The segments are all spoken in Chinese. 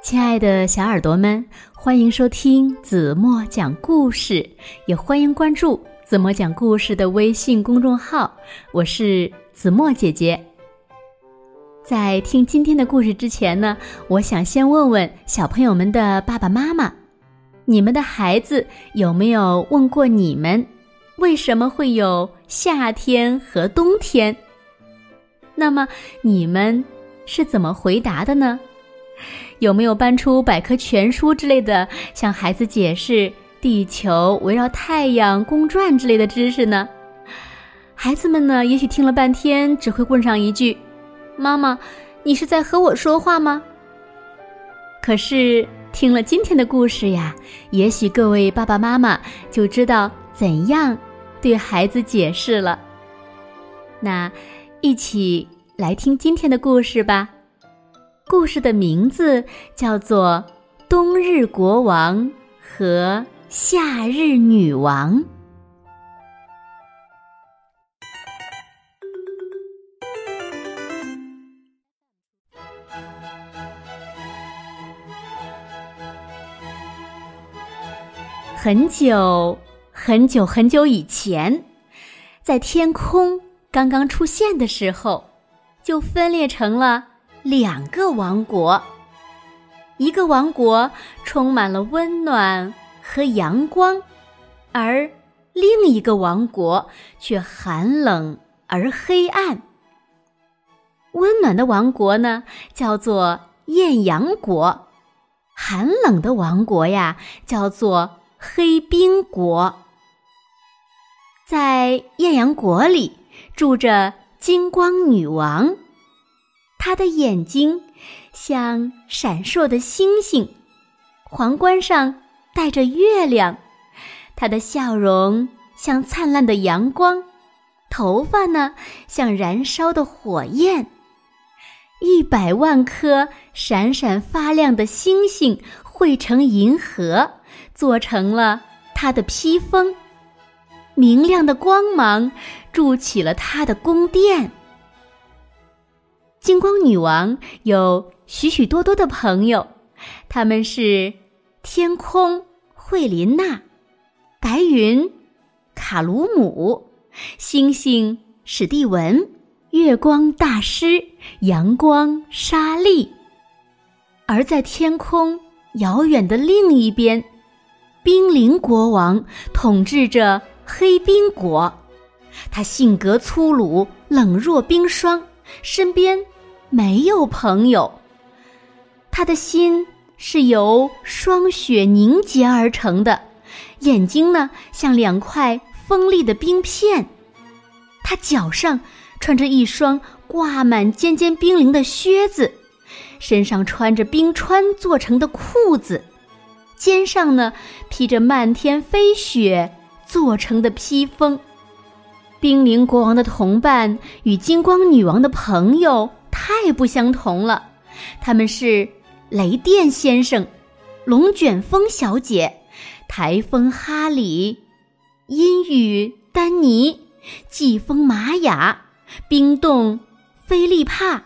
亲爱的小耳朵们，欢迎收听子墨讲故事，也欢迎关注子墨讲故事的微信公众号。我是子墨姐姐。在听今天的故事之前呢，我想先问问小朋友们的爸爸妈妈：你们的孩子有没有问过你们，为什么会有夏天和冬天？那么你们是怎么回答的呢？有没有搬出百科全书之类的，向孩子解释地球围绕太阳公转之类的知识呢？孩子们呢，也许听了半天，只会问上一句：“妈妈，你是在和我说话吗？”可是听了今天的故事呀，也许各位爸爸妈妈就知道怎样对孩子解释了。那，一起来听今天的故事吧。故事的名字叫做《冬日国王和夏日女王》。很久很久很久以前，在天空刚刚出现的时候，就分裂成了。两个王国，一个王国充满了温暖和阳光，而另一个王国却寒冷而黑暗。温暖的王国呢，叫做艳阳国；寒冷的王国呀，叫做黑冰国。在艳阳国里住着金光女王。他的眼睛像闪烁的星星，皇冠上带着月亮。他的笑容像灿烂的阳光，头发呢像燃烧的火焰。一百万颗闪闪发亮的星星汇成银河，做成了他的披风。明亮的光芒筑起了他的宫殿。金光女王有许许多多的朋友，他们是天空惠琳娜、白云卡鲁姆、星星史蒂文、月光大师阳光莎莉。而在天空遥远的另一边，冰凌国王统治着黑冰国，他性格粗鲁、冷若冰霜，身边。没有朋友，他的心是由霜雪凝结而成的，眼睛呢像两块锋利的冰片，他脚上穿着一双挂满尖尖冰凌的靴子，身上穿着冰川做成的裤子，肩上呢披着漫天飞雪做成的披风。冰凌国王的同伴与金光女王的朋友。太不相同了，他们是雷电先生、龙卷风小姐、台风哈里、阴雨丹尼、季风玛雅、冰冻菲利帕。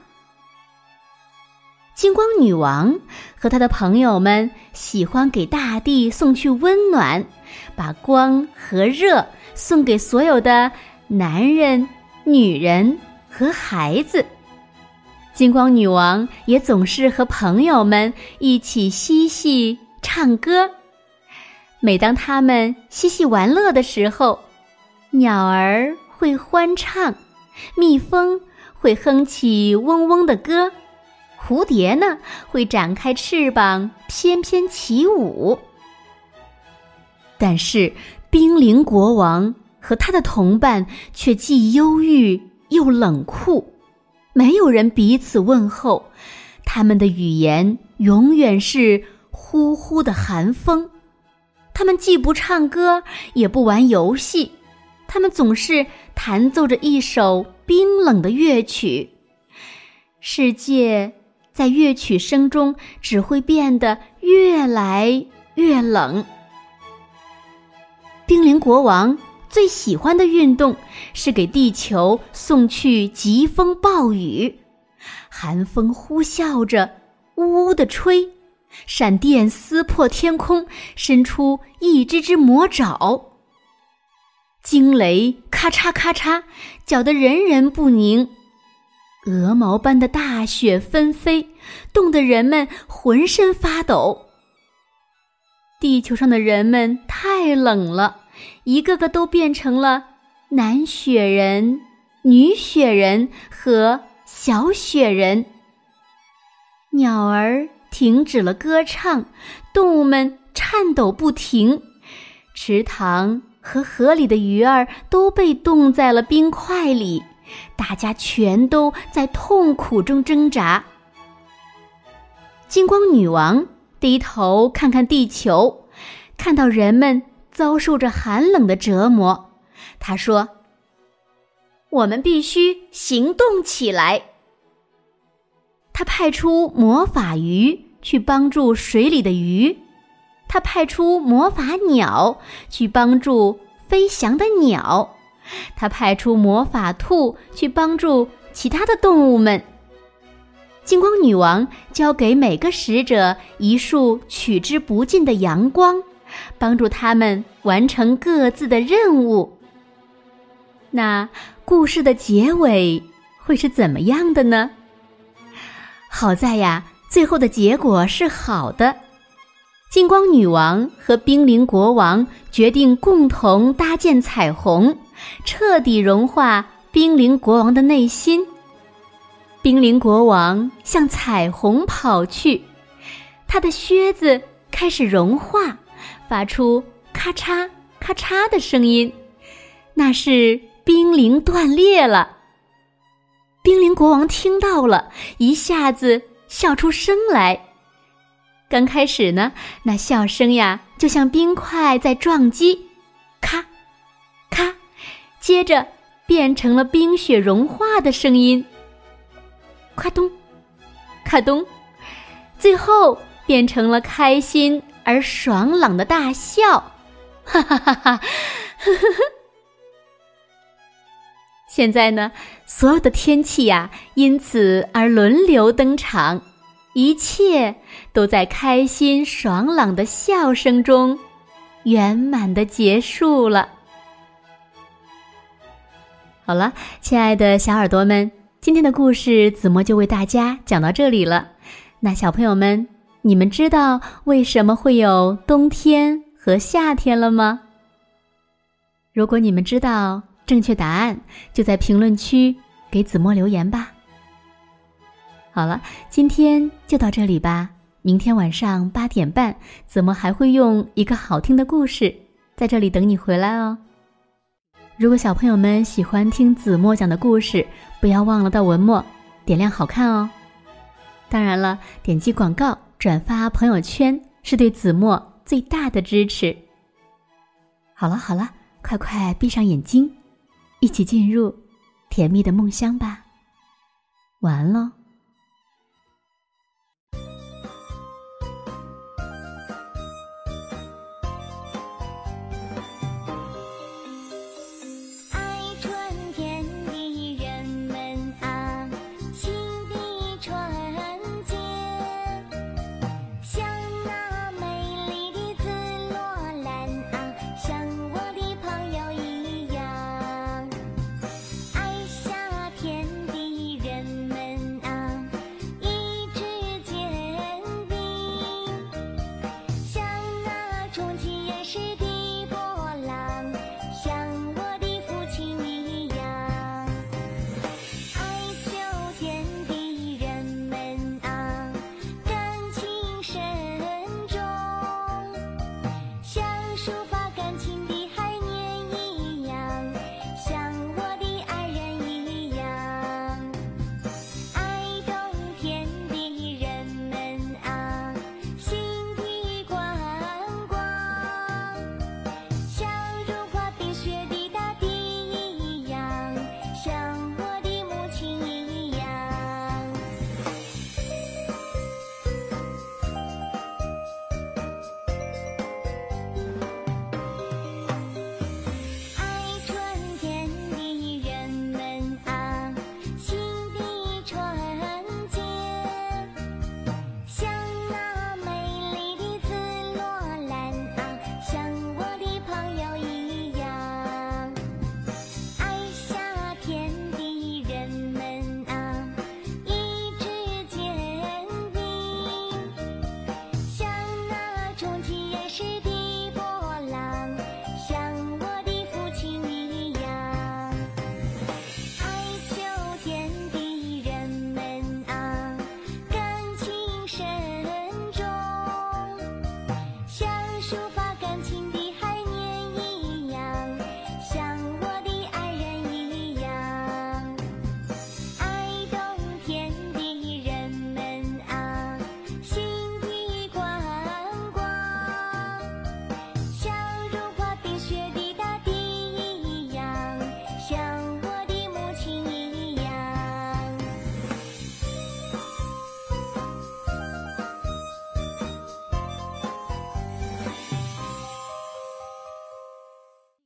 金光女王和她的朋友们喜欢给大地送去温暖，把光和热送给所有的男人、女人和孩子。金光女王也总是和朋友们一起嬉戏唱歌。每当他们嬉戏玩乐的时候，鸟儿会欢唱，蜜蜂会哼起嗡嗡的歌，蝴蝶呢会展开翅膀翩翩起舞。但是，冰凌国王和他的同伴却既忧郁又冷酷。没有人彼此问候，他们的语言永远是呼呼的寒风。他们既不唱歌，也不玩游戏，他们总是弹奏着一首冰冷的乐曲。世界在乐曲声中只会变得越来越冷。冰凌国王。最喜欢的运动是给地球送去疾风暴雨，寒风呼啸着，呜呜的吹，闪电撕破天空，伸出一只只魔爪。惊雷咔嚓咔嚓，搅得人人不宁。鹅毛般的大雪纷飞，冻得人们浑身发抖。地球上的人们太冷了，一个个都变成了男雪人、女雪人和小雪人。鸟儿停止了歌唱，动物们颤抖不停，池塘和河里的鱼儿都被冻在了冰块里，大家全都在痛苦中挣扎。金光女王。低头看看地球，看到人们遭受着寒冷的折磨，他说：“我们必须行动起来。”他派出魔法鱼去帮助水里的鱼，他派出魔法鸟去帮助飞翔的鸟，他派出魔法兔去帮助其他的动物们。金光女王交给每个使者一束取之不尽的阳光，帮助他们完成各自的任务。那故事的结尾会是怎么样的呢？好在呀，最后的结果是好的。金光女王和冰凌国王决定共同搭建彩虹，彻底融化冰凌国王的内心。冰凌国王向彩虹跑去，他的靴子开始融化，发出咔嚓咔嚓的声音，那是冰凌断裂了。冰凌国王听到了，一下子笑出声来。刚开始呢，那笑声呀，就像冰块在撞击，咔，咔，接着变成了冰雪融化的声音。咔咚，咔咚，最后变成了开心而爽朗的大笑，哈哈哈哈！呵呵呵。现在呢，所有的天气呀，因此而轮流登场，一切都在开心爽朗的笑声中圆满的结束了。好了，亲爱的小耳朵们。今天的故事，子墨就为大家讲到这里了。那小朋友们，你们知道为什么会有冬天和夏天了吗？如果你们知道正确答案，就在评论区给子墨留言吧。好了，今天就到这里吧。明天晚上八点半，子墨还会用一个好听的故事在这里等你回来哦。如果小朋友们喜欢听子墨讲的故事，不要忘了到文末点亮好看哦。当然了，点击广告、转发朋友圈是对子墨最大的支持。好了好了，快快闭上眼睛，一起进入甜蜜的梦乡吧。晚安喽。